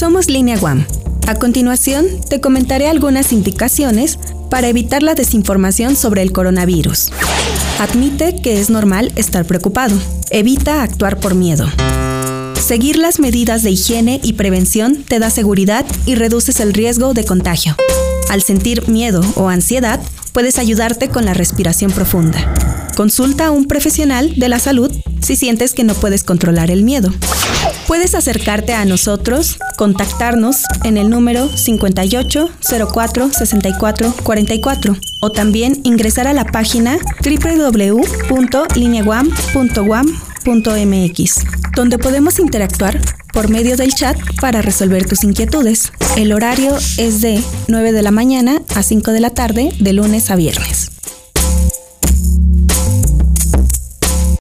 Somos Línea Guam. A continuación, te comentaré algunas indicaciones para evitar la desinformación sobre el coronavirus. Admite que es normal estar preocupado. Evita actuar por miedo. Seguir las medidas de higiene y prevención te da seguridad y reduces el riesgo de contagio. Al sentir miedo o ansiedad, puedes ayudarte con la respiración profunda. Consulta a un profesional de la salud si sientes que no puedes controlar el miedo. Puedes acercarte a nosotros, contactarnos en el número 58 04 64 44 o también ingresar a la página www.lineaguam.guam.mx, donde podemos interactuar por medio del chat para resolver tus inquietudes. El horario es de 9 de la mañana a 5 de la tarde de lunes a viernes.